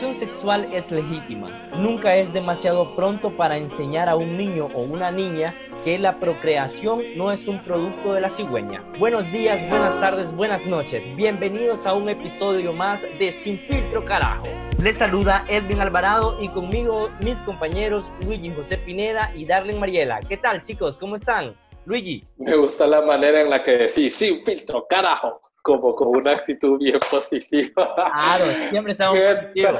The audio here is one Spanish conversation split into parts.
Educación sexual es legítima. Nunca es demasiado pronto para enseñar a un niño o una niña que la procreación no es un producto de la cigüeña. Buenos días, buenas tardes, buenas noches. Bienvenidos a un episodio más de Sin Filtro Carajo. Les saluda Edwin Alvarado y conmigo mis compañeros Luigi José Pineda y Darlene Mariela. ¿Qué tal chicos? ¿Cómo están? Luigi. Me gusta la manera en la que decís, sin filtro, carajo como con una actitud bien positiva. Claro, siempre estamos positivos.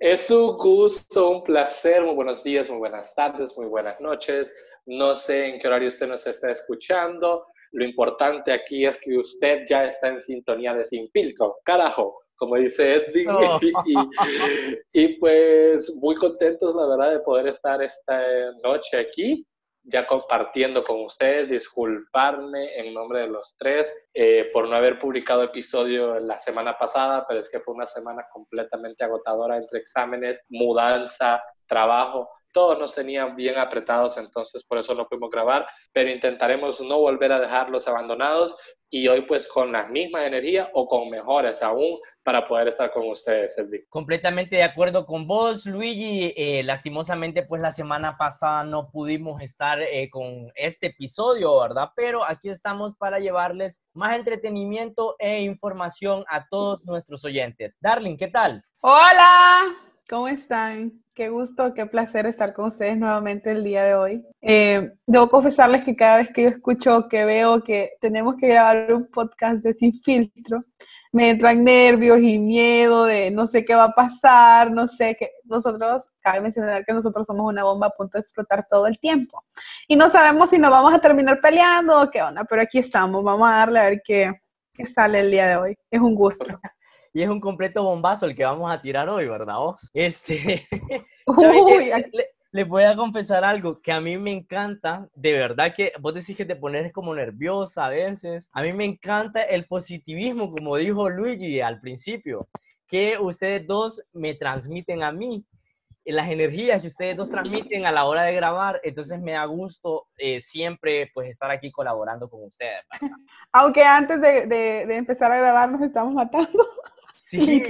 Es un gusto, un placer. Muy buenos días, muy buenas tardes, muy buenas noches. No sé en qué horario usted nos está escuchando. Lo importante aquí es que usted ya está en sintonía de Sin Filtro. Carajo, como dice Edwin. Oh. Y, y, pues muy contentos, la verdad, de poder estar esta noche aquí ya compartiendo con ustedes, disculparme en nombre de los tres eh, por no haber publicado episodio la semana pasada, pero es que fue una semana completamente agotadora entre exámenes, mudanza, trabajo todos nos tenían bien apretados, entonces por eso no pudimos grabar, pero intentaremos no volver a dejarlos abandonados y hoy pues con las mismas energías o con mejores aún para poder estar con ustedes, Elvi. Completamente de acuerdo con vos, Luigi. Eh, lastimosamente pues la semana pasada no pudimos estar eh, con este episodio, ¿verdad? Pero aquí estamos para llevarles más entretenimiento e información a todos nuestros oyentes. Darling, ¿qué tal? Hola, ¿cómo están? Qué gusto, qué placer estar con ustedes nuevamente el día de hoy. Eh, debo confesarles que cada vez que yo escucho, que veo que tenemos que grabar un podcast de Sin Filtro, me entran nervios y miedo de no sé qué va a pasar, no sé qué. Nosotros, cabe mencionar que nosotros somos una bomba a punto de explotar todo el tiempo. Y no sabemos si nos vamos a terminar peleando o qué onda, pero aquí estamos, vamos a darle a ver qué, qué sale el día de hoy. Es un gusto y es un completo bombazo el que vamos a tirar hoy, ¿verdad vos? Este, les voy a confesar algo que a mí me encanta, de verdad que vos decís que te pones como nerviosa a veces. A mí me encanta el positivismo, como dijo Luigi al principio, que ustedes dos me transmiten a mí las energías que ustedes dos transmiten a la hora de grabar, entonces me da gusto eh, siempre pues estar aquí colaborando con ustedes. Aunque antes de, de, de, empezar a grabar nos estamos matando. Sí.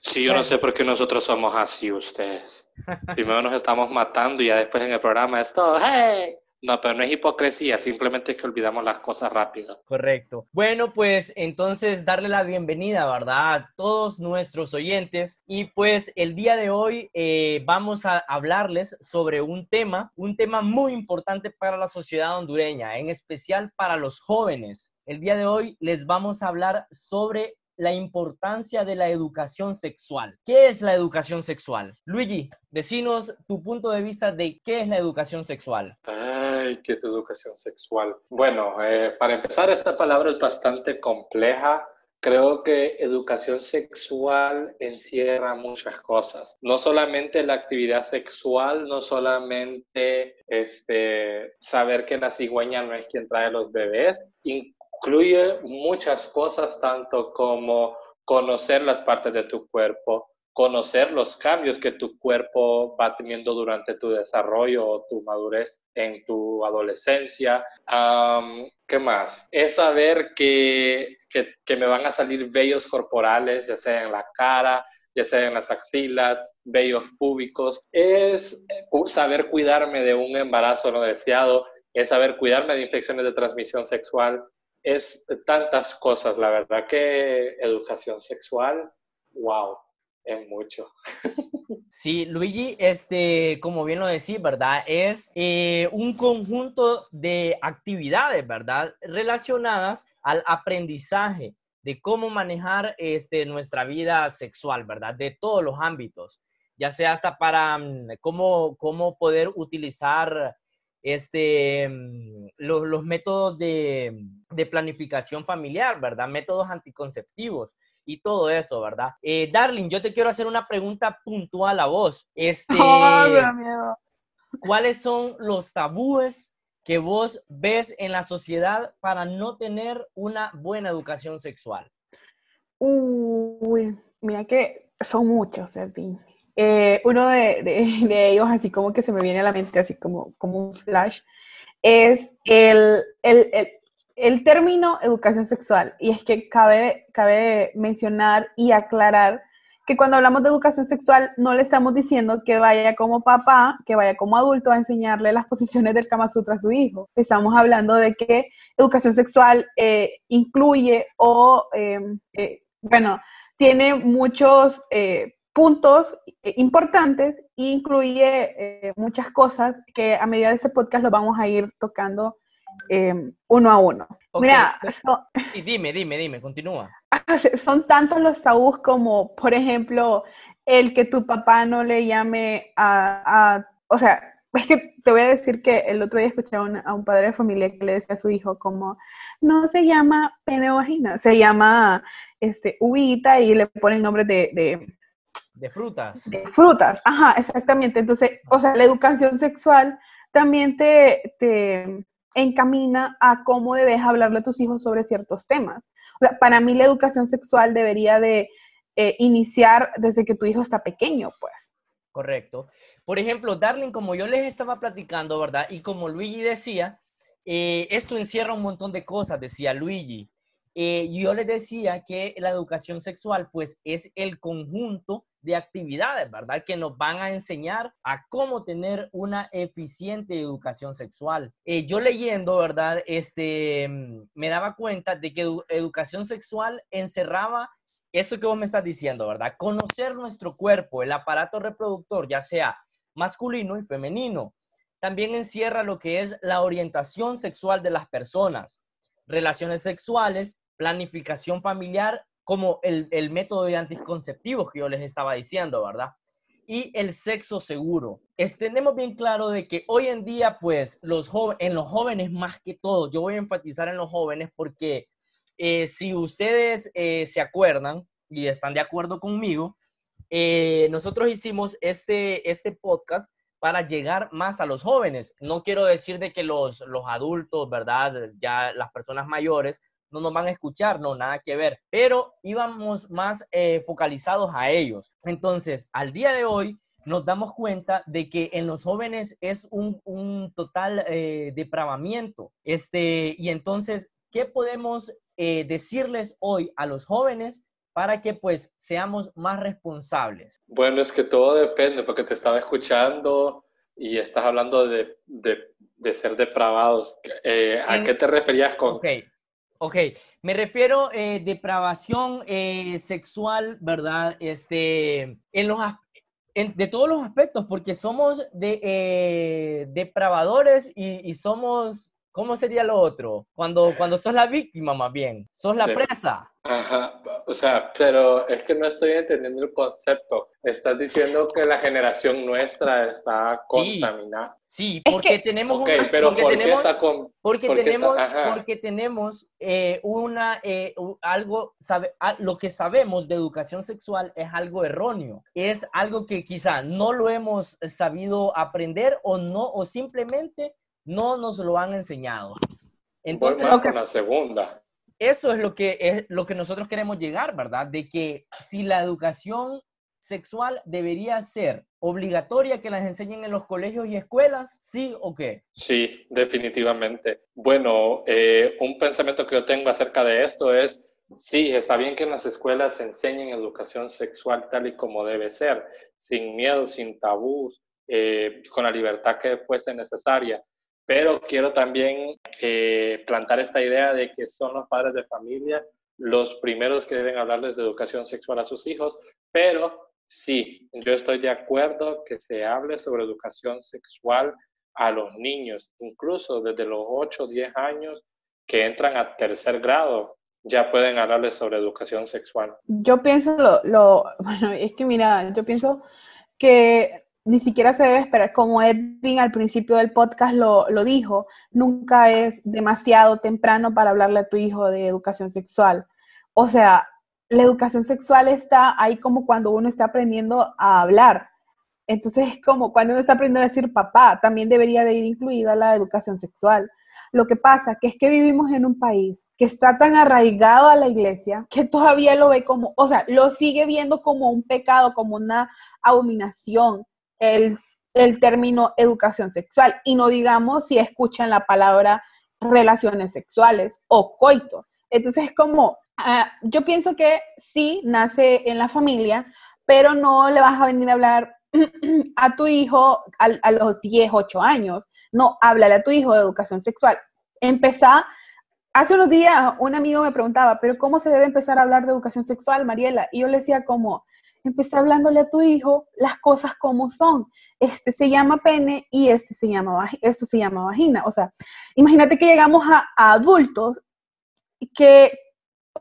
Sí, yo no sé por qué nosotros somos así, ustedes. Primero nos estamos matando y ya después en el programa es todo, ¡hey! No, pero no es hipocresía, simplemente es que olvidamos las cosas rápido. Correcto. Bueno, pues entonces darle la bienvenida, ¿verdad? A todos nuestros oyentes. Y pues el día de hoy eh, vamos a hablarles sobre un tema, un tema muy importante para la sociedad hondureña, en especial para los jóvenes. El día de hoy les vamos a hablar sobre la importancia de la educación sexual. ¿Qué es la educación sexual? Luigi, decinos tu punto de vista de qué es la educación sexual. Ay, ¿qué es educación sexual? Bueno, eh, para empezar, esta palabra es bastante compleja. Creo que educación sexual encierra muchas cosas. No solamente la actividad sexual, no solamente este, saber que la cigüeña no es quien trae los bebés, incluye muchas cosas, tanto como conocer las partes de tu cuerpo, conocer los cambios que tu cuerpo va teniendo durante tu desarrollo o tu madurez en tu adolescencia. ¿Qué más? Es saber que, que, me van a salir vellos corporales, ya sea en la cara, ya sea en las axilas, vellos púbicos. Es eh, saber cuidarme de un embarazo no deseado, es saber cuidarme de infecciones de transmisión sexual, es tantas cosas, la verdad que educación sexual, wow, es mucho. Sí, Luigi, este, como bien lo decís, ¿verdad? Es eh, un conjunto de actividades, ¿verdad? Relacionadas al aprendizaje de cómo manejar este, nuestra vida sexual, ¿verdad? De todos los ámbitos, ya sea hasta para mm, cómo, cómo poder utilizar este, mm, los, los métodos de, de, planificación familiar, ¿verdad? Métodos anticonceptivos y todo eso, ¿verdad? Eh, Darling, yo te quiero hacer una pregunta puntual a vos. Este, oh, ¿Cuáles son los tabúes que vos ves en la sociedad para no tener una buena educación sexual? Uy, mira que son muchos, Edwin. Eh, uno de, de, ellos, así como que se me viene a la mente, así como, como un flash, es el, el, el, el, término educación sexual. Y es que cabe, cabe mencionar y aclarar que cuando hablamos de educación sexual no le estamos diciendo que vaya como papá, que vaya como adulto a enseñarle las posiciones del Kama Sutra a su hijo. Estamos hablando de que educación sexual eh, incluye o, em, eh, bueno, tiene muchos eh, puntos importantes e incluye muchas cosas que a medida de este podcast lo vamos a ir tocando em, uno a uno. Mira, dime, dime, dime, continúa. Son tantos los tabús como, por ejemplo, el que tu papá no le llame a, o sea, es que te voy a decir que el otro día escuché a un, padre de familia que le decía a su hijo como, no se llama pene vagina, se llama este, uvita y le pone el nombre de, de, de frutas. De frutas, ajá, exactamente. Entonces, o sea, la educación sexual también te, te encamina a cómo debes hablarle a tus hijos sobre ciertos temas. para mí la educación sexual debería de eh, iniciar desde que tu hijo está pequeño, pues. Correcto. Por ejemplo, Darling, como yo les estaba platicando, ¿verdad? Y como Luigi decía, eh, esto encierra un montón de cosas, decía Luigi. Eh, yo les decía que la educación sexual, pues, es el conjunto de actividades, ¿verdad? Que nos van a enseñar a cómo tener una eficiente educación sexual. Eh, yo leyendo, ¿verdad? Este, mm, me daba cuenta de que educación sexual encerraba esto que vos me estás diciendo, ¿verdad? Conocer nuestro cuerpo, el aparato reproductor, ya sea masculino y femenino. También encierra lo que es la orientación sexual de las personas, relaciones sexuales, planificación familiar como el, método de anticonceptivos que yo les estaba diciendo, ¿verdad? Y el sexo seguro. tenemos bien claro de que hoy en día, pues, los en los jóvenes más que todo, yo voy a enfatizar en los jóvenes porque eh, si ustedes eh, se acuerdan y están de acuerdo conmigo, eh, nosotros hicimos este, este podcast para llegar más a los jóvenes. No quiero decir de que los, los adultos, ¿verdad? Ya las personas mayores no nos van a escuchar, no, nada que ver, pero íbamos más eh, focalizados a ellos. Entonces, al día de hoy, nos damos cuenta de que en los jóvenes es un, total eh, depravamiento. Este, y entonces, ¿qué podemos eh, decirles hoy a los jóvenes para que pues seamos más responsables? Bueno, es que todo depende, porque te estaba escuchando y estás hablando de, ser depravados. ¿A qué te referías con, Ok, me refiero eh, depravación eh, sexual, ¿verdad? Este, en los, de todos los aspectos, porque somos de, eh, depravadores y, y, somos ¿Cómo sería lo otro? Cuando, cuando sos la víctima, más bien. Sos la presa. Ajá. O sea, pero es que no estoy entendiendo el concepto. Estás diciendo que la generación nuestra está contaminada. Sí, porque tenemos Ok, pero ¿por qué está con, porque, tenemos, porque tenemos eh, una eh, algo sabe, lo que sabemos de educación sexual es algo erróneo. Es algo que quizá no lo hemos sabido aprender o no o simplemente no nos lo han enseñado. Entonces, con la segunda. Eso es lo que es lo que nosotros queremos llegar, ¿verdad? De que si la educación sexual debería ser obligatoria que las enseñen en los colegios y escuelas, sí o qué? Sí, definitivamente. Bueno, eh, un pensamiento que yo tengo acerca de esto es, sí, está bien que en las escuelas se enseñen educación sexual tal y como debe ser, sin miedo, sin tabús, eh, con la libertad que fuese necesaria, pero quiero también eh, plantar esta idea de que son los padres de familia los primeros que deben hablarles de educación sexual a sus hijos, pero sí, yo estoy de acuerdo que se hable sobre educación sexual a los niños, incluso desde los 8 o 10 años que entran a tercer grado, ya pueden hablarles sobre educación sexual. Yo pienso lo, bueno, es que mira, yo pienso que ni siquiera se debe esperar, como Edwin al principio del podcast lo, dijo, nunca es demasiado temprano para hablarle a tu hijo de educación sexual. O sea, la educación sexual está ahí como cuando uno está aprendiendo a hablar. Entonces es como cuando uno está aprendiendo a decir papá, también debería de ir incluida la educación sexual. Lo que pasa que es que vivimos en un país que está tan arraigado a la iglesia que todavía lo ve como, o sea, lo sigue viendo como un pecado, como una abominación el, término educación sexual y no digamos si escuchan la palabra relaciones sexuales o coito. Entonces es como, ah, yo pienso que sí nace en la familia, pero no le vas a venir a hablar a tu hijo a, los 10, 8 años. No, háblale a tu hijo de educación sexual. Empezá, hace unos días un amigo me preguntaba, pero ¿cómo se debe empezar a hablar de educación sexual, Mariela? Y yo le decía como, empecé hablándole a tu hijo las cosas como son. Este se llama pene y este se llama, esto se llama vagina. O sea, imagínate que llegamos a, adultos que,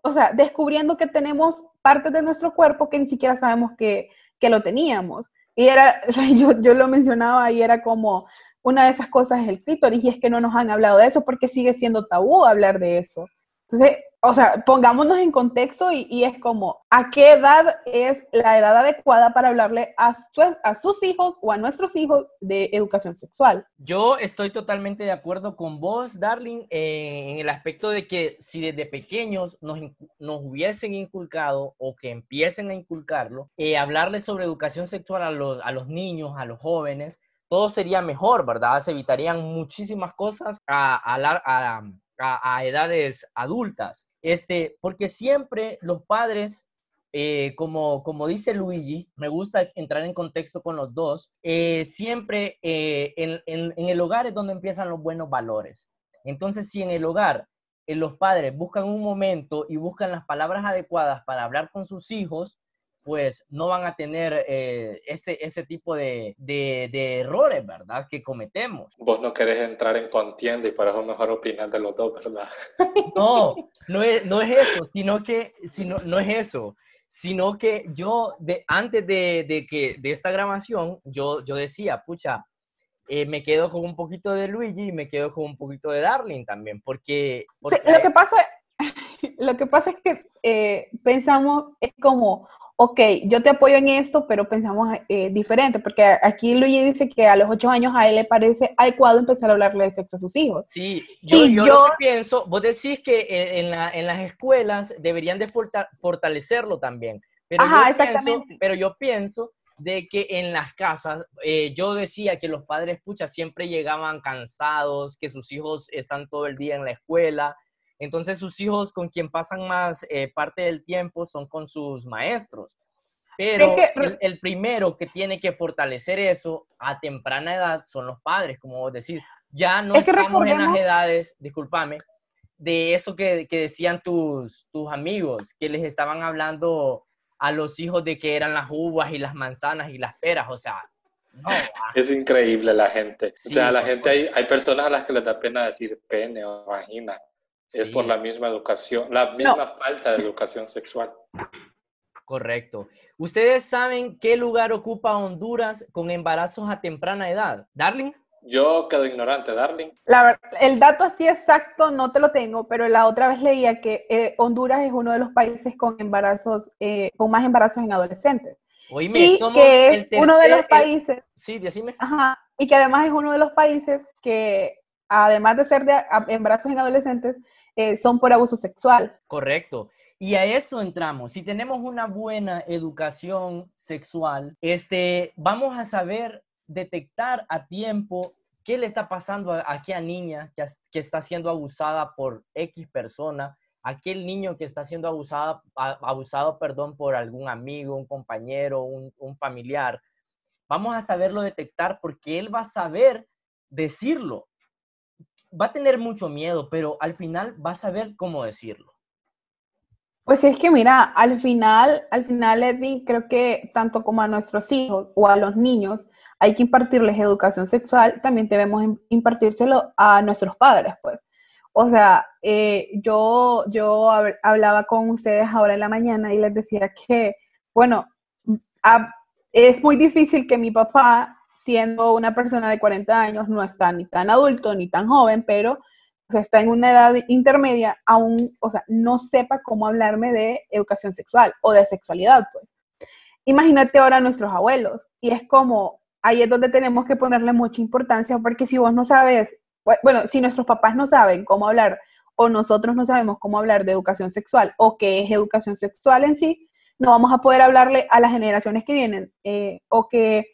o sea, descubriendo que tenemos partes de nuestro cuerpo que ni siquiera sabemos que, que lo teníamos. Y era, yo, yo lo mencionaba y era como, una de esas cosas es el clítoris y es que no nos han hablado de eso porque sigue siendo tabú hablar de eso. Entonces, o sea, pongámonos en contexto y, es como, ¿a qué edad es la edad adecuada para hablarle a, a sus hijos o a nuestros hijos de educación sexual? Yo estoy totalmente de acuerdo con vos, Darling, eh, en el aspecto de que si desde pequeños nos, nos hubiesen inculcado o que empiecen a inculcarlo, eh, sobre educación sexual a los, a los niños, a los jóvenes, todo sería mejor, ¿verdad? Se evitarían muchísimas cosas a, a, a a, edades adultas. Este, porque siempre los padres, eh, como, como dice Luigi, me gusta entrar en contexto con los dos, eh, siempre eh, en, en, el hogar es donde empiezan los buenos valores. Entonces, si en el hogar los padres buscan un momento y buscan las palabras adecuadas para hablar con sus hijos, pues no van a tener eh, ese, ese tipo de, de, errores, ¿verdad? Que cometemos. Vos no querés entrar en contienda y para eso mejor opinar de los dos, ¿verdad? No, no es, no es eso, sino que, sino, no es eso, sino que yo, de, antes de, de que, de esta grabación, yo, yo decía, pucha, eh, me quedo con un poquito de Luigi y me quedo con un poquito de Darling también, porque... porque lo, que pasa, lo que pasa es que eh, pensamos, es como, ok, yo te apoyo en esto, pero pensamos eh, diferente, porque aquí Luigi dice que a los ocho años a él le parece adecuado empezar a hablarle de sexo a sus hijos. Sí, yo, yo, pienso, vos decís que en, las escuelas deberían de fortalecerlo también, pero, Ajá, yo, exactamente. Pienso, pero yo pienso de que en las casas, eh, yo decía que los padres, pucha, siempre llegaban cansados, que sus hijos están todo el día en la escuela, entonces sus hijos con quien pasan más eh, parte del tiempo son con sus maestros. Pero el, primero que tiene que fortalecer eso a temprana edad son los padres, como vos decís. Ya no estamos en las edades, discúlpame, de eso que, que, decían tus, tus amigos, que les estaban hablando a los hijos de que eran las uvas y las manzanas y las peras, o sea, no. Es increíble la gente. o sea, la gente, hay, hay personas a las que les da pena decir pene o vagina. Es por la misma educación, la misma falta de educación sexual. Correcto. ¿Ustedes saben qué lugar ocupa Honduras con embarazos a temprana edad? ¿Darling? Yo quedo ignorante, Darling. La, el dato así exacto no te lo tengo, pero la otra vez leía que eh, Honduras es uno de los países con embarazos, eh, con más embarazos en adolescentes. Oíme, y que es uno de los países. sí, decime. Ajá, y que además es uno de los países que, además de ser de embarazos en adolescentes, eh, son por abuso sexual. Correcto. Y a eso entramos. Si tenemos una buena educación sexual, este, vamos a saber detectar a tiempo qué le está pasando a, aquella niña que, está siendo abusada por X persona, aquel niño que está siendo abusado, abusado perdón, por algún amigo, un compañero, un familiar. Vamos a saberlo detectar porque él va a saber decirlo va a tener mucho miedo, pero al final va a saber cómo decirlo. Pues es que mira, al final, al final, Edwin, creo que tanto como a nuestros hijos o a los niños, hay que impartirles educación sexual, también debemos impartírselo a nuestros padres, pues. O sea, eh, yo, yo hablaba con ustedes ahora en la mañana y les decía que, bueno, es muy difícil que mi papá siendo una persona de 40 años, no está ni tan adulto ni tan joven, pero está en una edad intermedia, aún, o sea, no sepa cómo hablarme de educación sexual o de sexualidad, pues. Imagínate ahora a nuestros abuelos, y es como, ahí es donde tenemos que ponerle mucha importancia, porque si vos no sabes, bueno, si nuestros papás no saben cómo hablar, o nosotros no sabemos cómo hablar de educación sexual, o qué es educación sexual en sí, no vamos a poder hablarle a las generaciones que vienen, eh, o que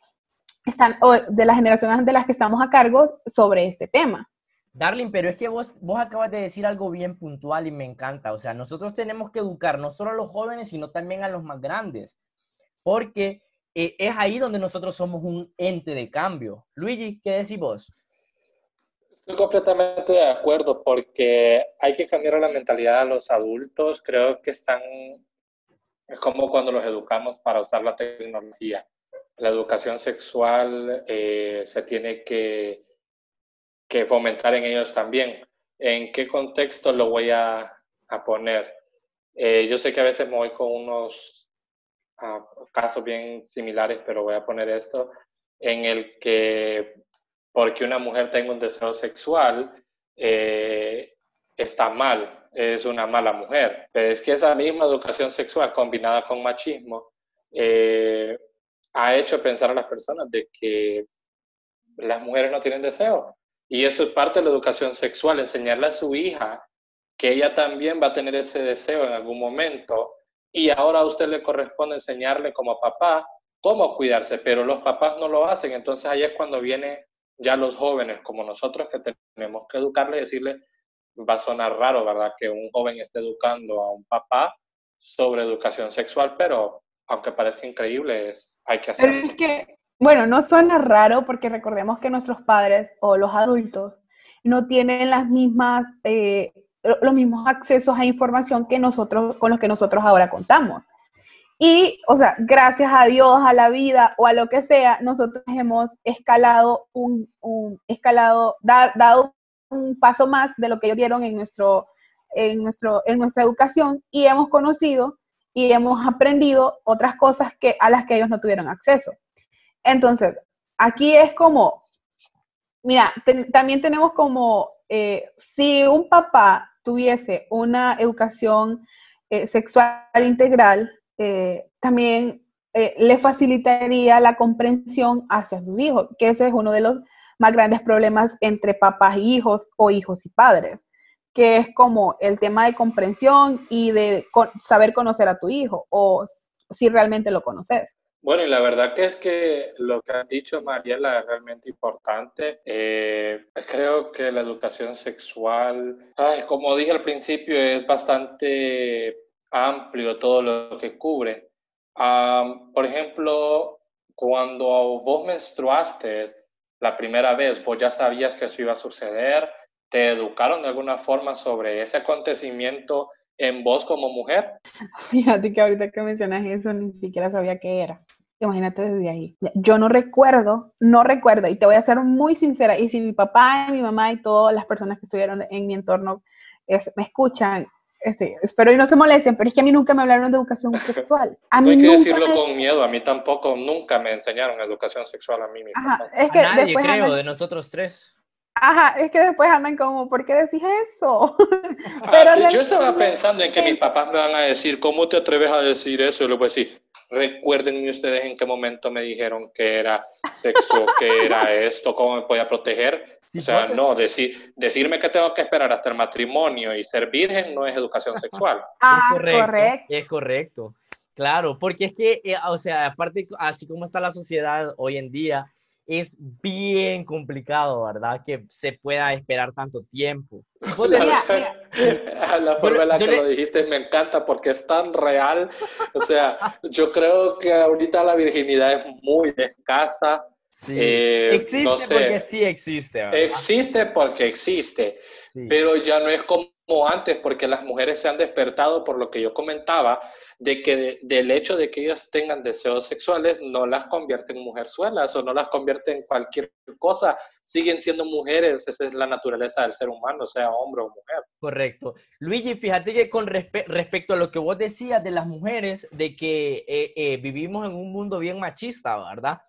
están, de las generaciones de las que estamos a cargo sobre este tema. Darling, pero es que vos, vos acabas de decir algo bien puntual y me encanta. O sea, nosotros tenemos que educar no solo a los jóvenes, sino también a los más grandes. porque eh, es ahí donde nosotros somos un ente de cambio. Luigi, ¿qué decís vos? Estoy completamente de acuerdo porque hay que cambiar la mentalidad de los adultos. Creo que están, es como cuando los educamos para usar la tecnología. La educación sexual eh, se tiene que, que fomentar en ellos también. ¿En qué contexto lo voy a, a poner? Eh, yo sé que a veces me voy con unos uh, casos bien similares, pero voy a poner esto, en el que porque una mujer tenga un deseo sexual, eh, está mal, es una mala mujer. Pero es que esa misma educación sexual combinada con machismo ha hecho pensar a las personas de que las mujeres no tienen deseo. Y eso es parte de la educación sexual, enseñarle a su hija que ella también va a tener ese deseo en algún momento y ahora a usted le corresponde enseñarle como papá cómo cuidarse, pero los papás no lo hacen, entonces ahí es cuando vienen ya los jóvenes como nosotros que tenemos que educarle y decirle, va a sonar raro, ¿verdad? Que un joven esté educando a un papá sobre educación sexual, pero aunque parezca increíble, es, hay que hacerlo. es que, bueno, no suena raro porque recordemos que nuestros padres o los adultos no tienen las mismas eh, los mismos accesos a información que nosotros, con los que nosotros ahora contamos. Y, o sea, gracias a Dios, a la vida o a lo que sea, nosotros hemos escalado un, escalado, dado un paso más de lo que ellos dieron en, nuestro, en, nuestro, en nuestra educación y hemos conocido y hemos aprendido otras cosas que, a las que ellos no tuvieron acceso. Entonces, aquí es como, mira, también tenemos como, eh, si un papá tuviese una educación eh, sexual integral, eh, también le facilitaría la comprensión hacia sus hijos, que ese es uno de los más grandes problemas entre papás y hijos o hijos y padres, que es como el tema de comprensión y de saber conocer a tu hijo o si realmente lo conoces. Bueno, y la verdad que es que lo que ha dicho Mariela es realmente importante. Eh, creo que la educación sexual, como dije al principio, es bastante amplio todo lo que cubre. por ejemplo, cuando vos menstruaste la primera vez, vos ya sabías que eso iba a suceder, te educaron de alguna forma sobre ese acontecimiento en vos como mujer? Fíjate que ahorita que mencionas eso ni siquiera sabía qué era. Imagínate desde ahí. Yo no recuerdo, no recuerdo, y te voy a ser muy sincera, y si mi papá, mi mamá y todas las personas que estuvieron en mi entorno me escuchan, ese, espero y no se molesten, pero es que a mí nunca me hablaron de educación sexual. A no hay que decirlo con miedo, a mí tampoco, nunca me enseñaron educación sexual a mí. Ajá, es que nadie, creo, de nosotros tres. Ajá, es que después andan como, ¿por qué decís eso? Pero yo estaba pensando en que mis papás me van a decir, ¿cómo te atreves a decir eso? Y luego decir, recuérdenme ustedes en qué momento me dijeron que era sexo, que era esto, cómo me podía proteger. o sea, no, decir, decirme que tengo que esperar hasta el matrimonio y ser virgen no es educación sexual. Ah, es correcto, Es correcto. Claro, porque es que, eh, o sea, aparte, así como está la sociedad hoy en día, es bien complicado, ¿verdad? Que se pueda esperar tanto tiempo. la, forma en la que lo dijiste me encanta porque es tan real. O sea, yo creo que ahorita la virginidad es muy escasa. Sí. Eh, existe porque sí existe. ¿verdad? Existe porque existe, pero ya no es como antes, porque las mujeres se han despertado por lo que yo comentaba, de que del hecho de que ellas tengan deseos sexuales no las convierte en mujerzuelas o no las convierte en cualquier cosa, siguen siendo mujeres, esa es la naturaleza del ser humano, sea hombre o mujer. Correcto. Luigi, fíjate que con respecto a lo que vos decías de las mujeres, de que eh, eh, vivimos en un mundo bien machista, ¿verdad?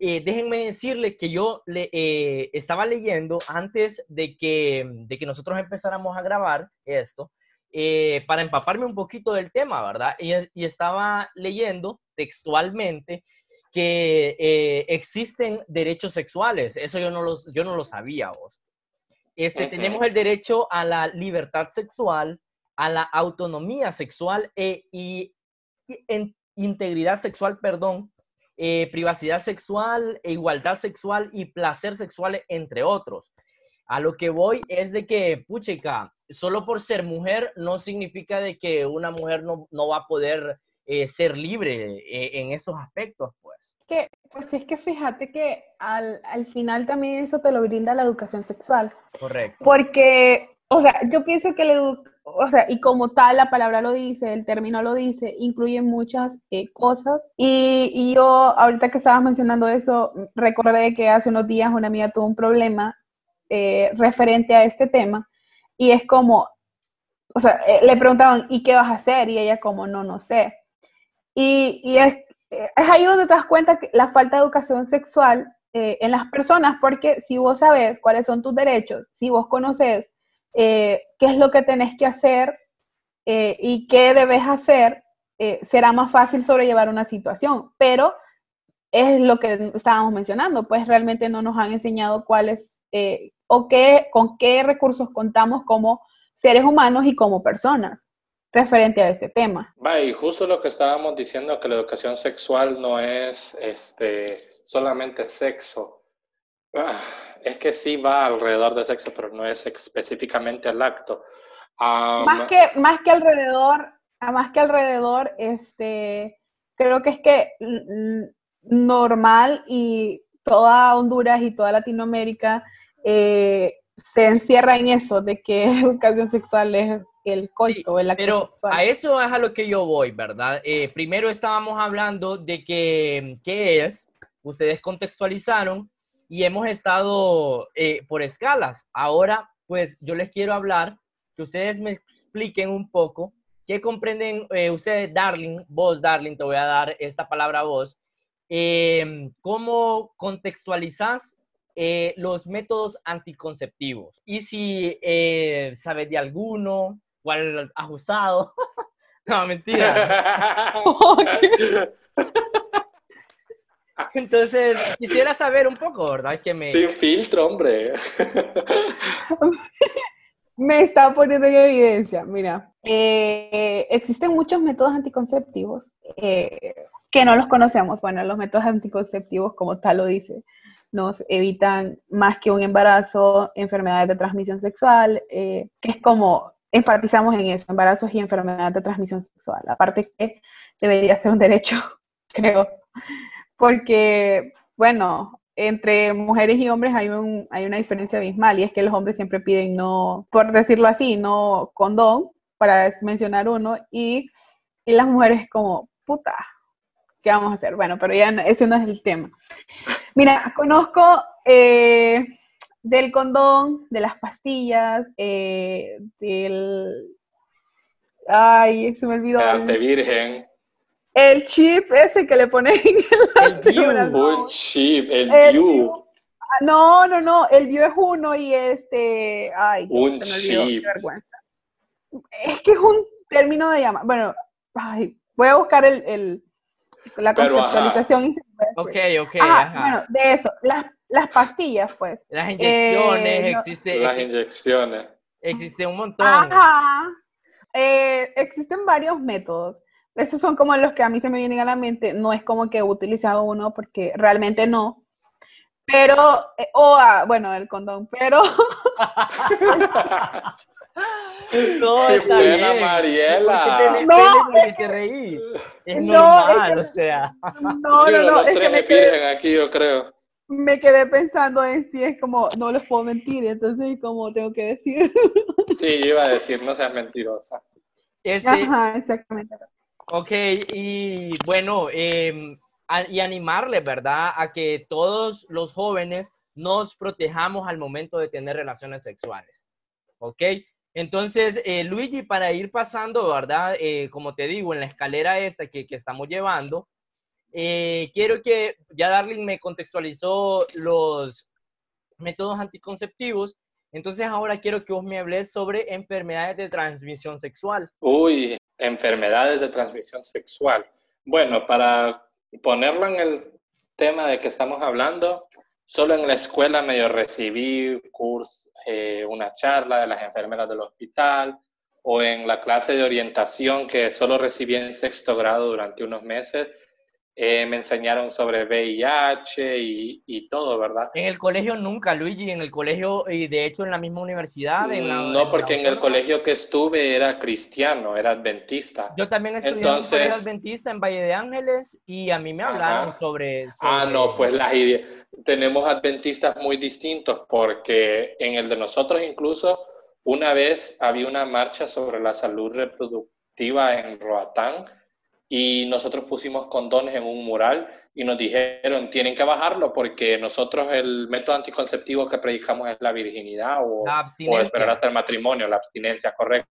Eh, déjenme decirles que yo le, eh, estaba leyendo antes de que, de que nosotros empezáramos a grabar esto, eh, para empaparme un poquito del tema, ¿verdad? Y, estaba leyendo textualmente que existen derechos sexuales. Eso yo no, los, yo no lo sabía vos. Este, Tenemos el derecho a la libertad sexual, a la autonomía sexual e, y, en, integridad sexual, perdón, eh, privacidad sexual, e igualdad sexual y placer sexual, entre otros. A lo que voy es de que, puchica, solo por ser mujer no significa de que una mujer no, va a poder eh, ser libre eh, en esos aspectos, pues. Que, pues es que fíjate que al, al final también eso te lo brinda la educación sexual. Correcto. Porque, o sea, yo pienso que la educación o sea, y como tal la palabra lo dice, el término lo dice, incluye muchas eh, cosas. Y, y, yo, ahorita que estabas mencionando eso, recordé que hace unos días una amiga tuvo un problema eh, referente a este tema. Y es como, o sea, eh, le preguntaban, ¿y qué vas a hacer? Y ella como, no, no sé. Y, y es, es, ahí donde te das cuenta que la falta de educación sexual en las personas, porque si vos sabes cuáles son tus derechos, si vos conoces eh, qué es lo que tenés que hacer eh, y qué debes hacer, eh, será más fácil sobrellevar una situación. Pero es lo que estábamos mencionando, pues realmente no nos han enseñado cuáles o qué, con qué recursos contamos como seres humanos y como personas referente a este tema. Va, y justo lo que estábamos diciendo, que la educación sexual no es este, solamente sexo. Ah, es que sí va alrededor del sexo, pero no es específicamente el acto. más, que, más que alrededor, más que alrededor, este, creo que es que normal y toda Honduras y toda Latinoamérica eh, se encierra en eso, de que educación sexual es el coito, el acto Pero a eso es a lo que yo voy, ¿verdad? Eh, primero estábamos hablando de que, ¿qué es? Ustedes contextualizaron y hemos estado eh, por escalas. Ahora, pues yo les quiero hablar, que ustedes me expliquen un poco qué comprenden eh, ustedes, Darling, vos, Darling, te voy a dar esta palabra a vos, em, cómo contextualizas eh, los métodos anticonceptivos y si sabes de alguno, cuál has usado. no, mentira. Entonces, quisiera saber un poco, ¿verdad? Que me... Sin filtro, hombre. me está poniendo en evidencia. Mira, eh, existen muchos métodos anticonceptivos eh, que no los conocemos. Bueno, los métodos anticonceptivos, como tal lo dice, nos evitan más que un embarazo, enfermedades de transmisión sexual, eh, que es como enfatizamos en eso, embarazos y enfermedades de transmisión sexual. Aparte que debería ser un derecho, creo porque, bueno, entre mujeres y hombres hay, un, hay una diferencia abismal y es que los hombres siempre piden no, por decirlo así, no condón, para mencionar uno, y, y las mujeres como, puta, ¿qué vamos a hacer? Bueno, pero ya ese no es el tema. Mira, conozco eh, del condón, de las pastillas, eh, del... Ay, se me olvidó. Arte virgen. El chip ese que le ponen en el DIU. El chip, el, el ah, No, no, no, el DIU es uno y este, ay, un chip. Es que es un término de llamada. Bueno, ay, voy a buscar el, el la conceptualización. ok, ok. Bueno, de eso, las, las pastillas, pues. Las inyecciones, eh, existe. Las inyecciones. Existe un montón. Ajá. Eh, existen varios métodos. Esos son como los que a mí se me vienen a la mente. No es como que he utilizado uno porque realmente no. Pero, eh, o ah, bueno, el condón, pero. no, está bien. Mariela. no, es que, reí. Es normal, o sea. No, no, no. Los tres me quedé, aquí, yo creo. Me quedé pensando en si es como, no les puedo mentir, entonces, como tengo que decir. sí, yo iba a decir, no seas mentirosa. Este, Ajá, exactamente. Ok, y bueno, em, y animarle, ¿verdad? A que todos los jóvenes nos protejamos al momento de tener relaciones sexuales. ¿Ok? Entonces, eh, Luigi, para ir pasando, ¿verdad? Eh, como te digo, en la escalera esta que, que estamos llevando, eh, quiero que ya Darling me contextualizó los métodos anticonceptivos. Entonces, ahora quiero que vos me hables sobre enfermedades de transmisión sexual. Uy, enfermedades de transmisión sexual. Bueno, para ponerlo en el tema de que estamos hablando, solo en la escuela medio recibí curso, eh, una charla de las enfermeras del hospital o en la clase de orientación que solo recibí en sexto grado durante unos meses. Eh, me enseñaron sobre VIH y, y, todo, ¿verdad? En el colegio nunca, Luigi, en el colegio y de hecho en la misma universidad. no, porque en, el colegio que estuve era cristiano, era adventista. Yo también estudié Entonces, en colegio adventista en Valle de Ángeles y a mí me hablaron sobre, Ah, no, pues las tenemos adventistas muy distintos porque en el de nosotros incluso una vez había una marcha sobre la salud reproductiva en Roatán y nosotros pusimos condones en un mural y nos dijeron, tienen que bajarlo porque nosotros el método anticonceptivo que predicamos es la virginidad o, esperar hasta el matrimonio, la abstinencia, correcto.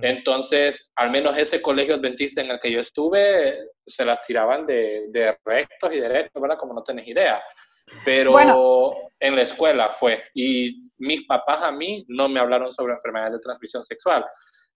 Entonces, al menos ese colegio adventista en el que yo estuve, se las tiraban de, de rectos y derechos, ¿verdad? Como no tenés idea. Pero en la escuela fue. Y mis papás a mí no me hablaron sobre enfermedades de transmisión sexual.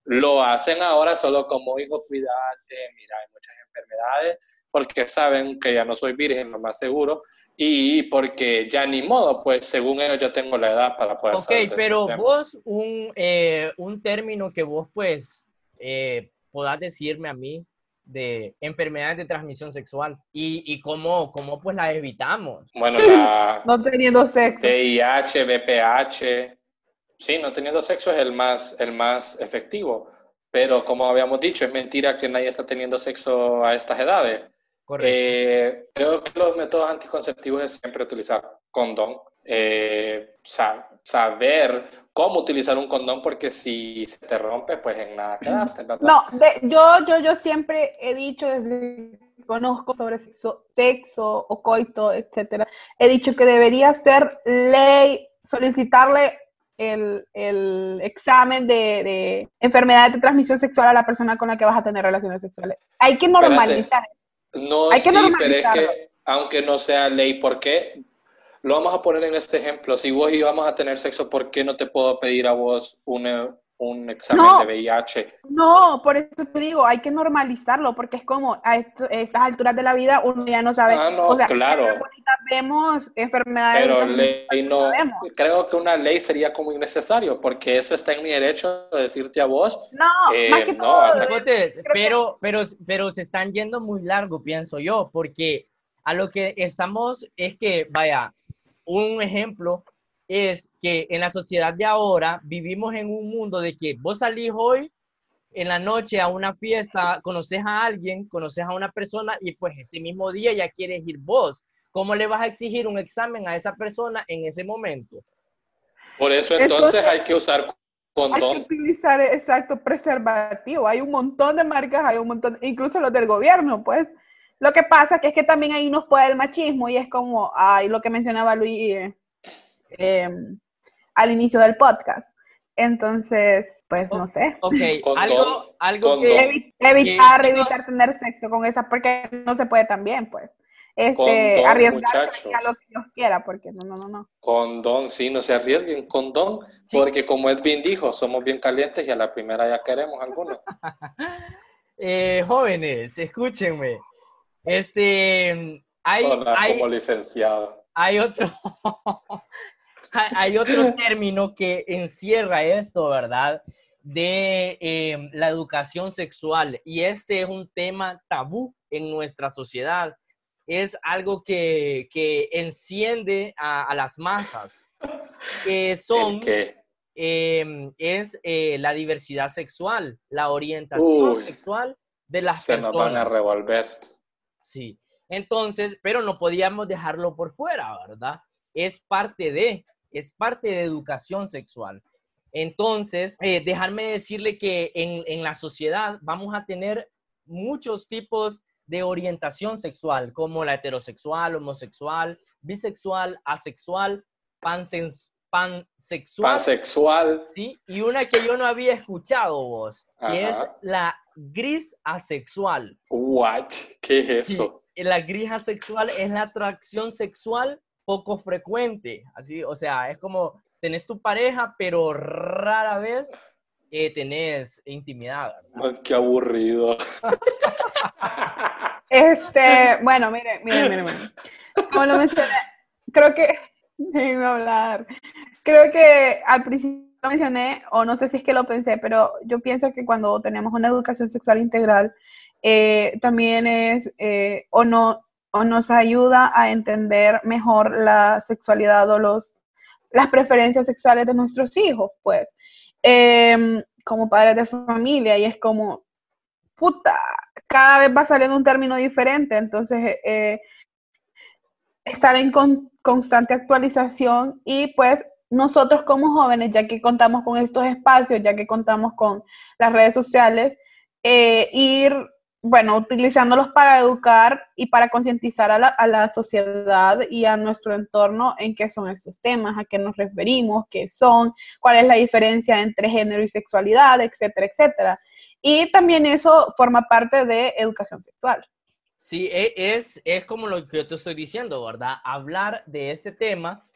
Lo hacen ahora solo como hijo, cuidate, mira, hay muchas enfermedades, porque saben que ya no soy virgen, lo más seguro, y porque ya ni modo, pues según ellos ya tengo la edad para poder Ok, pero vos, un, eh, un término que vos pues eh, podás decirme a mí de enfermedades de transmisión sexual y, y cómo, cómo pues las evitamos. Bueno, la... no teniendo sexo. VIH, VPH, Sí, no teniendo sexo es el más, el más efectivo, pero como habíamos dicho, es mentira que nadie está teniendo sexo a estas edades. Eh, creo que los métodos anticonceptivos es siempre utilizar condón, eh, saber cómo utilizar un condón, porque si se te rompe, pues en nada quedaste, ¿verdad? No, yo, yo, yo siempre he dicho desde que conozco sobre sexo, sexo o coito, etcétera, he dicho que debería ser ley solicitarle el, el examen de, de, enfermedades de transmisión sexual a la persona con la que vas a tener relaciones sexuales. Hay que normalizar. No, Hay que sí, pero es que aunque no sea ley, ¿por qué? Lo vamos a poner en este ejemplo. Si vos íbamos a tener sexo, ¿por qué no te puedo pedir a vos una, un examen de VIH. No, por eso te digo, hay que normalizarlo, porque es como a, estas alturas de la vida uno ya no sabe. Ah, no, o sea, claro. vemos enfermedades. Pero ley no, creo que una ley sería como innecesario, porque eso está en mi derecho de decirte a vos. No, eh, más que todo, pero, pero, pero se están yendo muy largo, pienso yo, porque a lo que estamos es que, vaya, un ejemplo, es que en la sociedad de ahora vivimos en un mundo de que vos salís hoy en la noche a una fiesta, conoces a alguien, conoces a una persona y pues ese mismo día ya quieres ir vos. ¿Cómo le vas a exigir un examen a esa persona en ese momento? Por eso entonces, hay que usar condón. Hay que utilizar, exacto, preservativo. Hay un montón de marcas, hay un montón, incluso los del gobierno, pues. Lo que pasa que es que también ahí nos puede el machismo y es como, ay, lo que mencionaba Luis, eh, al inicio del podcast. Entonces, pues no sé. Ok, algo, algo que, evitar, evitar tener sexo con esa, porque no se puede también, pues. Este, arriesgarse a lo que Dios quiera, porque no, no, no, no. Condón, sí, no se arriesguen, condón, porque como Edwin dijo, somos bien calientes y a la primera ya queremos algunos. eh, jóvenes, escúchenme. Este, hay, como licenciado. Hay otro, hay otro término que encierra esto, ¿verdad? De em, la educación sexual. Y este es un tema tabú en nuestra sociedad. Es algo que, que enciende a, las masas. Que son... Em, es eh, la diversidad sexual, la orientación sexual de las personas. Se nos van a revolver. Sí. Entonces, pero no podíamos dejarlo por fuera, ¿verdad? Es parte de es parte de educación sexual. Entonces, eh, dejarme decirle que en, la sociedad vamos a tener muchos tipos de orientación sexual, como la heterosexual, homosexual, bisexual, asexual, pansexual. Pansexual. Sí, y una que yo no había escuchado vos, que es la gris asexual. What? ¿Qué es eso? la gris asexual es la atracción sexual poco frecuente, así, o sea, es como tenés tu pareja, pero rara vez eh, tenés intimidad. qué aburrido. este, bueno, mire, mire, mire, mire. Como lo mencioné, creo que, déjenme hablar, creo que al principio lo mencioné, o no sé si es que lo pensé, pero yo pienso que cuando tenemos una educación sexual integral, eh, también es o, no, o nos ayuda a entender mejor la sexualidad o los, las preferencias sexuales de nuestros hijos, pues, em, como padres de familia, y es como, puta, cada vez va saliendo un término diferente, entonces estar en constante actualización y pues nosotros como jóvenes, ya que contamos con estos espacios, ya que contamos con las redes sociales, eh, ir, bueno, utilizándolos para educar y para concientizar a la, a la, sociedad y a nuestro entorno en qué son estos temas, a qué nos referimos, qué son, cuál es la diferencia entre género y sexualidad, etcétera, etcétera. Y también eso forma parte de educación sexual. Sí, e, es, es como lo que yo te estoy diciendo, ¿verdad? Hablar de este tema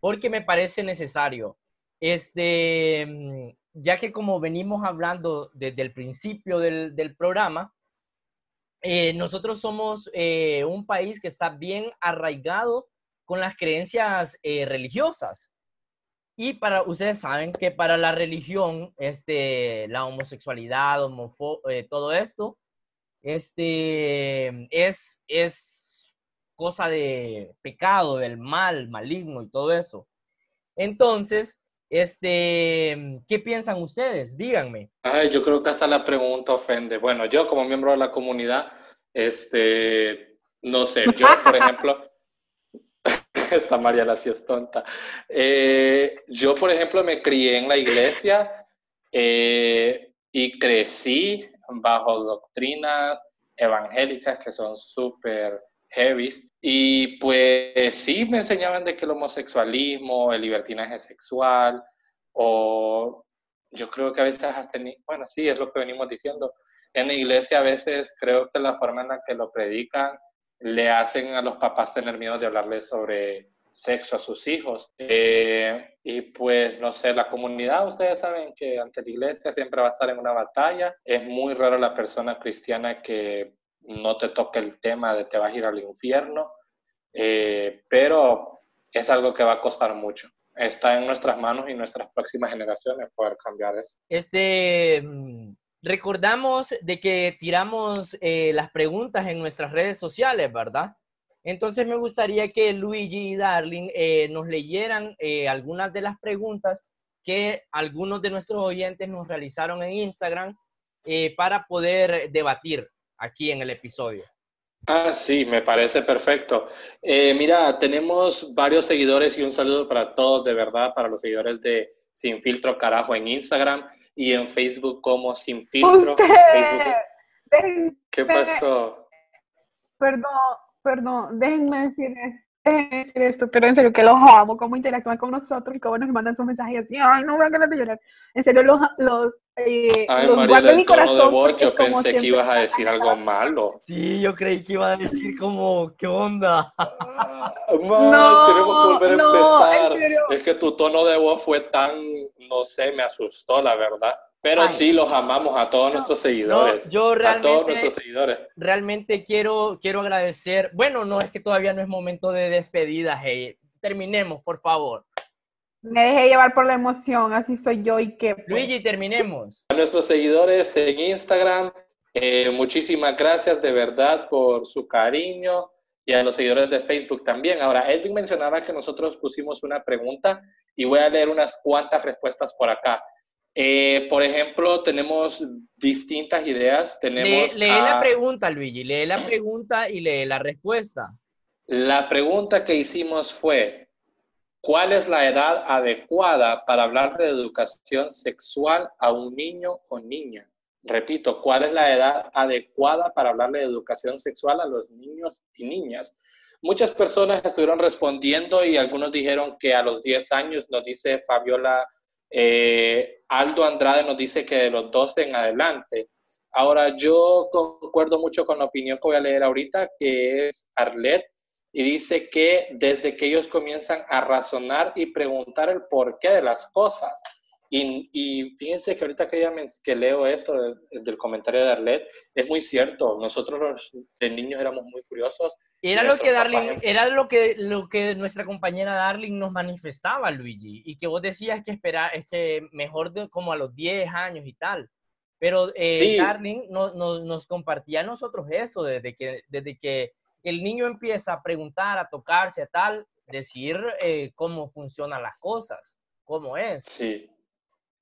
porque me parece necesario. Este, mm, ya que como venimos hablando desde el principio del, del programa, eh, nosotros somos eh, un país que está bien arraigado con las creencias eh, religiosas. Y para, ustedes saben que para la religión, este, la homosexualidad, todo esto, este, es, es cosa de pecado, del mal, maligno y todo eso. Entonces, este, ¿qué piensan ustedes? Díganme. Ay, yo creo que hasta la pregunta ofende. Bueno, yo como miembro de la comunidad, este, no sé, yo, por ejemplo, esta María sí es tonta. Eh, yo, por ejemplo, me crié en la iglesia eh, y crecí bajo doctrinas evangélicas que son súper heavy. Y pues sí me enseñaban de que el homosexualismo, el libertinaje sexual, o yo creo que a veces hasta, bueno, sí, es lo que venimos diciendo. En la iglesia a veces creo que la forma en la que lo predican le hacen a los papás tener miedo de hablarles sobre sexo a sus hijos. Eh, y pues, no sé, la comunidad, ustedes saben que ante la iglesia siempre va a estar en una batalla. Es muy raro la persona cristiana que no te toque el tema de te vas a ir al infierno, eh, pero es algo que va a costar mucho. Está en nuestras manos y nuestras próximas generaciones poder cambiar eso. Este, mm, recordamos de que tiramos eh, las preguntas en nuestras redes sociales, ¿verdad? Entonces me gustaría que Luigi y Darling eh, nos leyeran algunas de las preguntas que algunos de nuestros oyentes nos realizaron en Instagram para poder debatir aquí en el episodio. Ah, sí, me parece perfecto. mira, tenemos varios seguidores y un saludo para todos, de verdad, para los seguidores de Sin Filtro Carajo en Instagram y en Facebook como Sin Filtro. ¿Qué pasó? Perdón, perdón, déjenme decir, decir esto, pero en serio que los amo, cómo interactúan con nosotros y cómo nos mandan sus mensajes así, ay, no voy a ganas de llorar. En serio, los, los, eh, ay, los María, mi corazón. De yo pensé que ibas a decir algo malo. Sí, yo creí que iba a decir como, ¿qué onda? Ah, no, tenemos que volver a empezar. Es que tu tono de voz fue tan, no sé, me asustó, la verdad. Pero sí los amamos a todos nuestros seguidores. yo realmente, a todos nuestros seguidores. Realmente quiero, quiero agradecer. Bueno, no es que todavía no es momento de despedida, hey. Terminemos, por favor. Me dejé llevar por la emoción, así soy yo y que. Pues. Luigi, terminemos. A nuestros seguidores en Instagram, eh, muchísimas gracias de verdad por su cariño y a los seguidores de Facebook también. Ahora, Edwin mencionaba que nosotros pusimos una pregunta y voy a leer unas cuantas respuestas por acá. Eh, por ejemplo, tenemos distintas ideas. Tenemos lee, la pregunta, Luigi, lee la pregunta y lee la respuesta. La pregunta que hicimos fue, ¿cuál es la edad adecuada para hablar de educación sexual a un niño o niña? Repito, ¿cuál es la edad adecuada para hablar de educación sexual a los niños y niñas? Muchas personas estuvieron respondiendo y algunos dijeron que a los 10 años, nos dice Fabiola eh, Aldo Andrade nos dice que de los 12 en adelante. Ahora, yo concuerdo mucho con la opinión que voy a leer ahorita, que es Arlet, y dice que desde que ellos comienzan a razonar y preguntar el porqué de las cosas. Y, fíjense que ahorita que, que leo esto del comentario de Arlet, es muy cierto. Nosotros los de niños éramos muy curiosos era lo que Darling, era lo que, lo que nuestra compañera Darling nos manifestaba, Luigi, y que vos decías que espera, es que mejor de, como a los 10 años y tal. Pero eh, Darling nos compartía a nosotros eso, desde que, desde que el niño empieza a preguntar, a tocarse, a tal, decir eh, cómo funcionan las cosas, cómo es. Sí.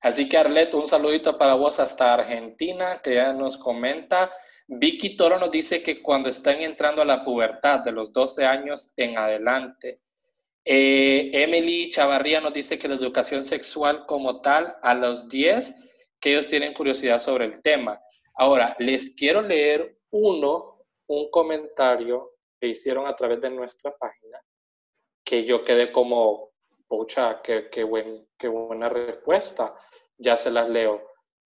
Así que Arlet, un saludito para vos hasta Argentina, que ya nos comenta. Vicky Toro nos dice que cuando están entrando a la pubertad de los 12 años en adelante. Eh, Emily Chavarría nos dice que la educación sexual como tal a los 10, que ellos tienen curiosidad sobre el tema. Ahora, les quiero leer uno, un comentario que hicieron a través de nuestra página, que yo quedé como, pucha, qué, qué, buen, qué buena respuesta. Ya se las leo.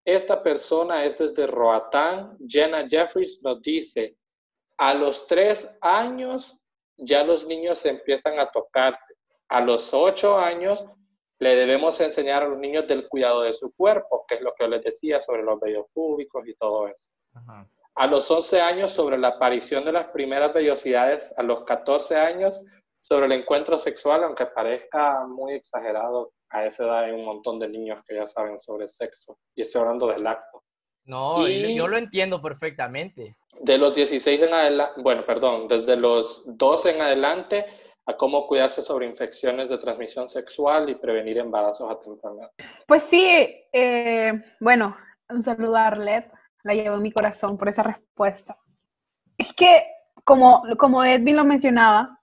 Esta persona es desde Roatán. Jenna Jeffries nos dice, a los tres años ya los niños empiezan a tocarse. A los ocho años le debemos enseñar a los niños del cuidado de su cuerpo, que es lo que les decía sobre los vellos públicos y todo eso. A los 11 años sobre la aparición de las primeras vellosidades, a los 14 años sobre el encuentro sexual, aunque parezca muy exagerado, a esa edad hay un montón de niños que ya saben sobre sexo. Y estoy hablando del acto. No, yo lo entiendo perfectamente. De los 16 en adelante, bueno, perdón, desde los 12 en adelante a cómo cuidarse sobre infecciones de transmisión sexual y prevenir embarazos a temprana Pues sí, eh, bueno, un saludo a Arlet, la llevo en mi corazón por esa respuesta. Es que, como, como Edwin lo mencionaba,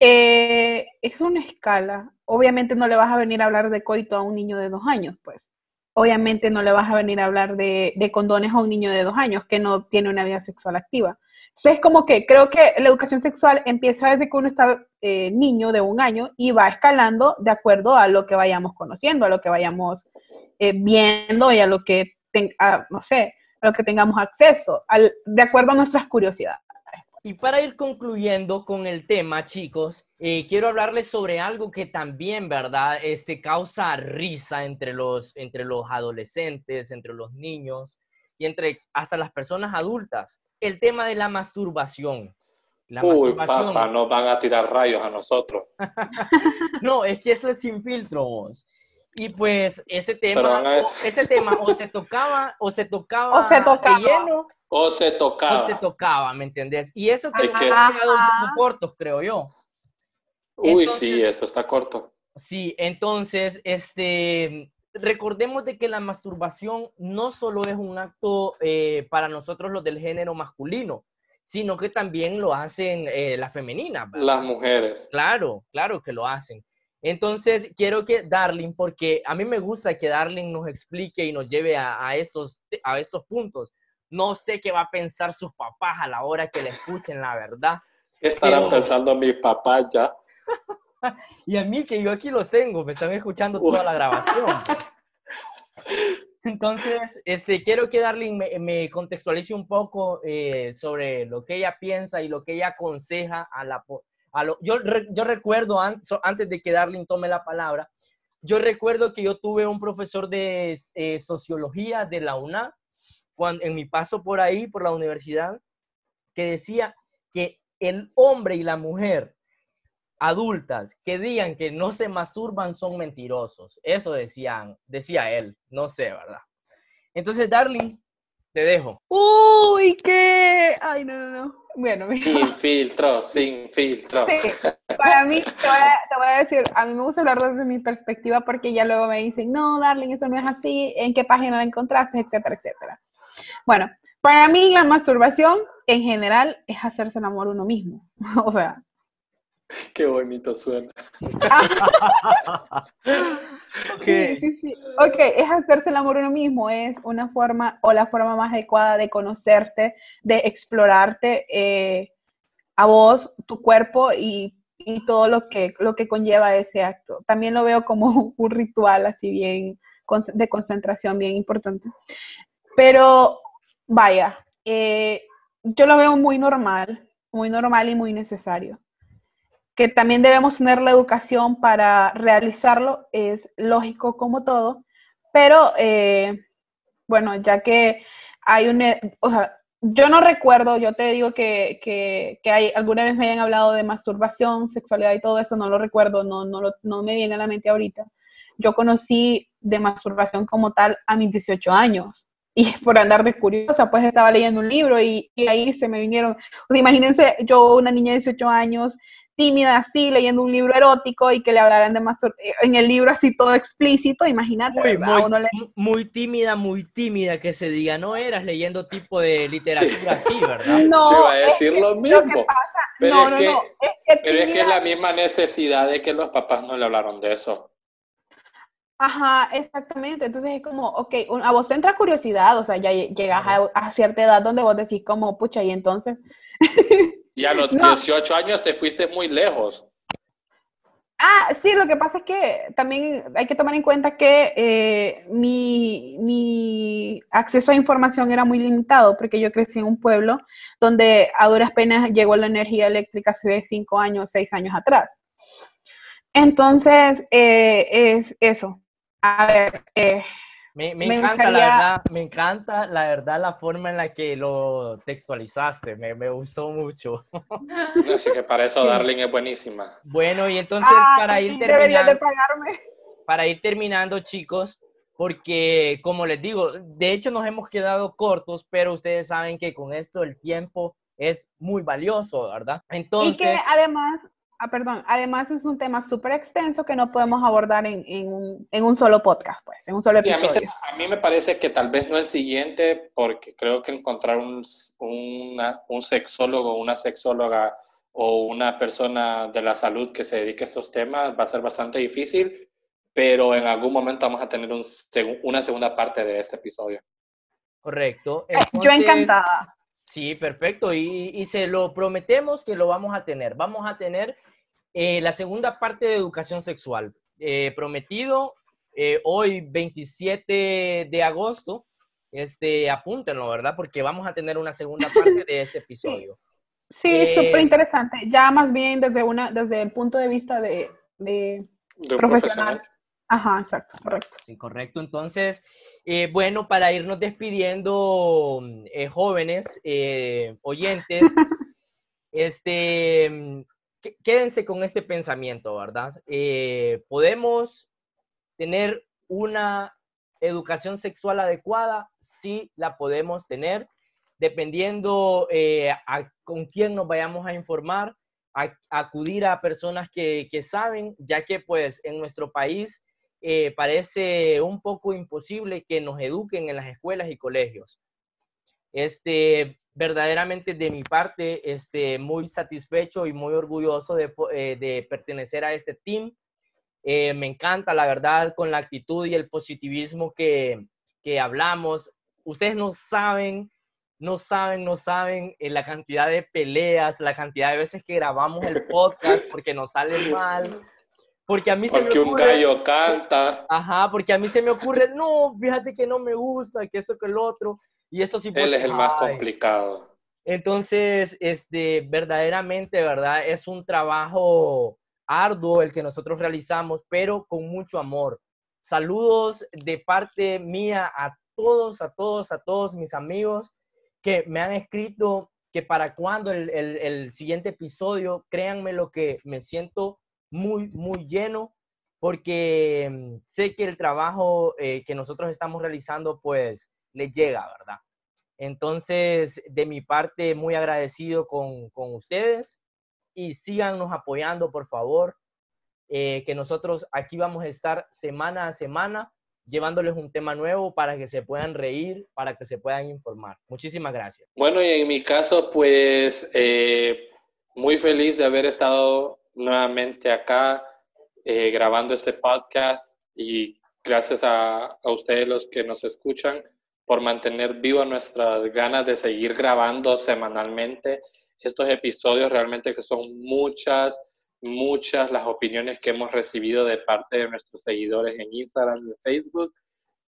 eh, es una escala. Obviamente no le vas a venir a hablar de coito a un niño de dos años, pues. Obviamente no le vas a venir a hablar de, condones a un niño de dos años que no tiene una vida sexual activa. Entonces, como que creo que la educación sexual empieza desde que uno está eh, niño de un año y va escalando de acuerdo a lo que vayamos conociendo, a lo que vayamos eh, viendo y a lo que, no sé, a lo que tengamos acceso, de acuerdo a nuestras curiosidades. Y para ir concluyendo con el tema, chicos, eh, quiero hablarles sobre algo que también, ¿verdad? Este, causa risa entre los, entre los adolescentes, entre los niños y entre hasta las personas adultas. El tema de la masturbación. La Uy, papá, nos van a tirar rayos a nosotros. no, es que eso es sin filtros. Y pues ese tema, ese tema o se tocaba, o se tocaba, o se tocaba. lleno, o se tocaba. O se tocaba, ¿me entendés? Y eso que nos ha quedado un poco cortos, creo yo. Uy, sí, esto está corto. Sí, entonces, este, recordemos de que la masturbación no solo es un acto eh, para nosotros los del género masculino, sino que también lo hacen eh, las femeninas. Las mujeres. Claro, claro que lo hacen. Entonces, quiero que Darling, porque a mí me gusta que Darling nos explique y nos lleve a, estos, a estos puntos. No sé qué va a pensar sus papás a la hora que le escuchen la verdad. ¿Qué estarán pensando mis papás ya? y a mí, que yo aquí los tengo, me están escuchando toda la grabación. Entonces, este, quiero que Darling me, contextualice un poco eh, sobre lo que ella piensa y lo que ella aconseja a la, yo, yo recuerdo, antes de que Darling tome la palabra, yo recuerdo que yo tuve un profesor de eh, sociología de la UNA, cuando, en mi paso por ahí, por la universidad, que decía que el hombre y la mujer adultas que digan que no se masturban son mentirosos. Eso decían, decía él, no sé, ¿verdad? Entonces, Darling, te dejo. Uy, qué. Ay, no, no, no. Bueno, Sin filtro, sin filtro. Sí, para mí, te voy, a, decir, a mí me gusta hablar desde mi perspectiva porque ya luego me dicen, no, darling, eso no es así, en qué página la encontraste, etcétera, etcétera. Bueno, para mí la masturbación en general es hacerse el amor uno mismo. o sea, Qué bonito suena. okay. Sí, sí, sí. Ok, es hacerse el amor uno mismo, es una forma o la forma más adecuada de conocerte, de explorarte eh, a vos, tu cuerpo y, todo lo que, lo que conlleva ese acto. También lo veo como un ritual así bien de concentración, bien importante. Pero vaya, eh, yo lo veo muy normal, muy normal y muy necesario que también debemos tener la educación para realizarlo, es lógico como todo, pero eh, bueno, ya que hay un, o sea, yo no recuerdo, yo te digo que, que, hay, alguna vez me hayan hablado de masturbación, sexualidad y todo eso, no lo recuerdo, no, no, no me viene a la mente ahorita. Yo conocí de masturbación como tal a mis 18 años. y por andar de curiosa, pues estaba leyendo un libro y, ahí se me vinieron, imagínense yo, una niña de 18 años, tímida así, leyendo un libro erótico y que le hablaran de más en el libro así todo explícito, imagínate. Muy, muy, tímida, muy tímida que se diga, no eras leyendo tipo de literatura así, ¿verdad? No, Yo iba a decir lo mismo. pero, es, que, pero es que es la misma necesidad de que los papás no le hablaron de eso. Ajá, exactamente. Entonces es como, ok, a vos te entra curiosidad, o sea, ya llegas a, cierta edad donde vos decís como, pucha, y entonces... Y a los 18 años te fuiste muy lejos. Ah, sí, lo que pasa es que también hay que tomar en cuenta que eh, mi, mi, acceso a información era muy limitado porque yo crecí en un pueblo donde a duras penas llegó la energía eléctrica hace cinco años, seis años atrás. Entonces, eh, es eso. A ver, eh, me, encanta, la verdad, me encanta la verdad la forma en la que lo textualizaste, me, me gustó mucho. Así que para eso Darling es buenísima. Bueno, y entonces ah, para ir terminando, para ir terminando, chicos, porque como les digo, de hecho nos hemos quedado cortos, pero ustedes saben que con esto el tiempo es muy valioso, ¿verdad? Entonces, y que además Ah, perdón. Además es un tema súper extenso que no podemos abordar en, un, solo podcast, pues, en un solo episodio. a, mí me parece que tal vez no el siguiente, porque creo que encontrar un, un sexólogo, una sexóloga o una persona de la salud que se dedique a estos temas va a ser bastante difícil, pero en algún momento vamos a tener una segunda parte de este episodio. Correcto. Yo encantada. Sí, perfecto. Y, se lo prometemos que lo vamos a tener. Vamos a tener eh, la segunda parte de educación sexual. Eh, prometido eh, hoy 27 de agosto. Este, apúntenlo, ¿verdad? Porque vamos a tener una segunda parte de este episodio. Sí, súper interesante. Ya más bien desde, una, desde el punto de vista de, profesional. Ajá, exacto, correcto. Sí, correcto. Entonces, eh, bueno, para irnos despidiendo, eh, jóvenes, eh, oyentes, este, quédense con este pensamiento, ¿verdad? ¿Podemos tener una educación sexual adecuada? Sí, la podemos tener, dependiendo con quién nos vayamos a informar, acudir a personas que, que saben, ya que pues en nuestro país eh, parece un poco imposible que nos eduquen en las escuelas y colegios. Este, verdaderamente de mi parte, este, muy satisfecho y muy orgulloso de, eh, pertenecer a este team. Eh, me encanta, la verdad, con la actitud y el positivismo que, que hablamos. Ustedes no saben, no saben, no saben la cantidad de peleas, la cantidad de veces que grabamos el podcast porque nos sale mal porque a mí se me ocurre... un gallo canta. Ajá, porque a mí se me ocurre, no, fíjate que no me gusta, que esto, que el otro. Y esto sí... Él es el más complicado. Entonces, este, verdaderamente, ¿verdad? Es un trabajo arduo el que nosotros realizamos, pero con mucho amor. Saludos de parte mía a todos, a todos, a todos mis amigos que me han escrito que para cuando el, el, el siguiente episodio, créanme lo que me siento muy, muy lleno porque mm, sé que el trabajo eh, que nosotros estamos realizando pues le llega, ¿verdad? Entonces, de mi parte, muy agradecido con, con ustedes y síganos apoyando, por favor, eh, que nosotros aquí vamos a estar semana a semana llevándoles un tema nuevo para que se puedan reír, para que se puedan informar. Muchísimas gracias. Bueno, y en mi caso, pues eh, muy feliz de haber estado nuevamente acá eh, grabando este podcast y gracias a, a, ustedes los que nos escuchan por mantener viva nuestras ganas de seguir grabando semanalmente estos episodios. Realmente que son muchas, muchas las opiniones que hemos recibido de parte de nuestros seguidores en Instagram y Facebook.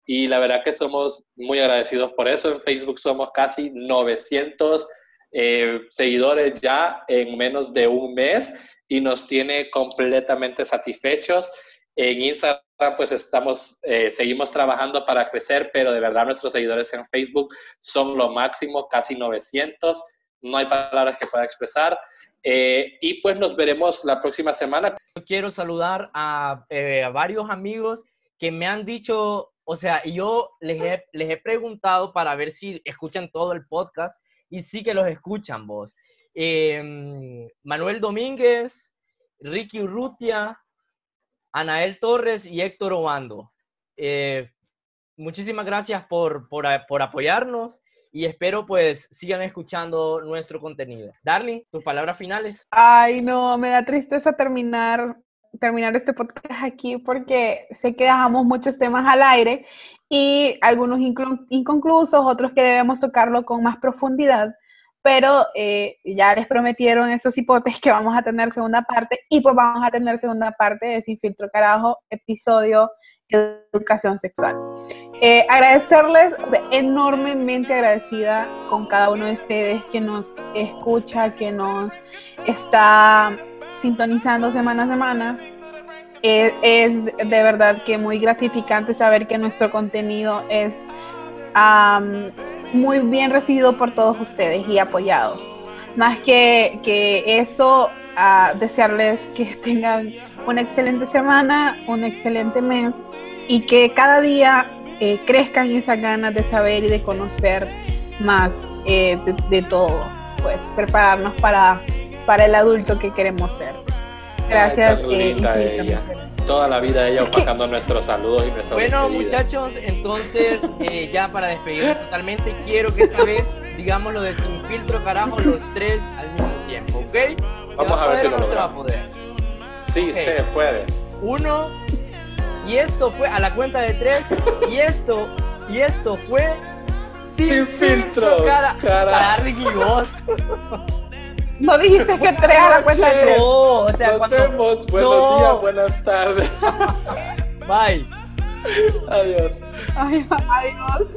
Y la verdad que somos muy agradecidos por eso. En Facebook somos casi 900 eh, seguidores ya en menos de un mes y nos tiene completamente satisfechos. En Instagram, pues estamos, eh, seguimos trabajando para crecer, pero de verdad nuestros seguidores en Facebook son lo máximo, casi 900. No hay palabras que pueda expresar. Eh, y pues nos veremos la próxima semana. Quiero saludar a, a varios amigos que me han dicho o sea, yo les he, les he preguntado para ver si escuchan todo el podcast y sí que los escuchan vos. Em, Manuel Domínguez, Ricky Urrutia, Anael Torres y Héctor Obando. Eh, muchísimas gracias por, por, por apoyarnos y espero pues sigan escuchando nuestro contenido. Darling, tus palabras finales. Ay, no, me da tristeza terminar terminar este podcast aquí porque sé que dejamos muchos temas al aire y algunos inconclusos, otros que debemos tocarlo con más profundidad, pero eh, ya les prometieron esos hipotes que vamos a tener segunda parte y pues vamos a tener segunda parte de Sin Filtro Carajo, episodio Educación Sexual. Eh, agradecerles, enormemente agradecida con cada uno de ustedes que nos escucha, que nos está sintonizando semana a semana. Es, de verdad que muy gratificante saber que nuestro contenido es muy bien recibido por todos ustedes y apoyado. Más que, que eso, desearles que tengan una excelente semana, un excelente mes y que cada día eh, crezcan esas ganas de saber y de conocer más eh, de, todo. Pues prepararnos para, para el adulto que queremos ser. Gracias. Eh, Toda la vida ella opacando nuestros saludos y nuestros Bueno, muchachos, entonces ya para despedirnos totalmente, quiero que esta vez digamos lo de sin filtro, carajo, los tres al mismo tiempo, ¿ok? Vamos a, ver si lo se va a poder. Sí, se puede. Uno, y esto fue a la cuenta de tres, y esto, y esto fue sin, filtro, cara, cara. Ricky vos. No dijiste que tres a la cuenta de tres. No, o sea, Nos cuando... vemos. Buenos no. días, buenas tardes. Bye. Adiós. Adiós. Adiós.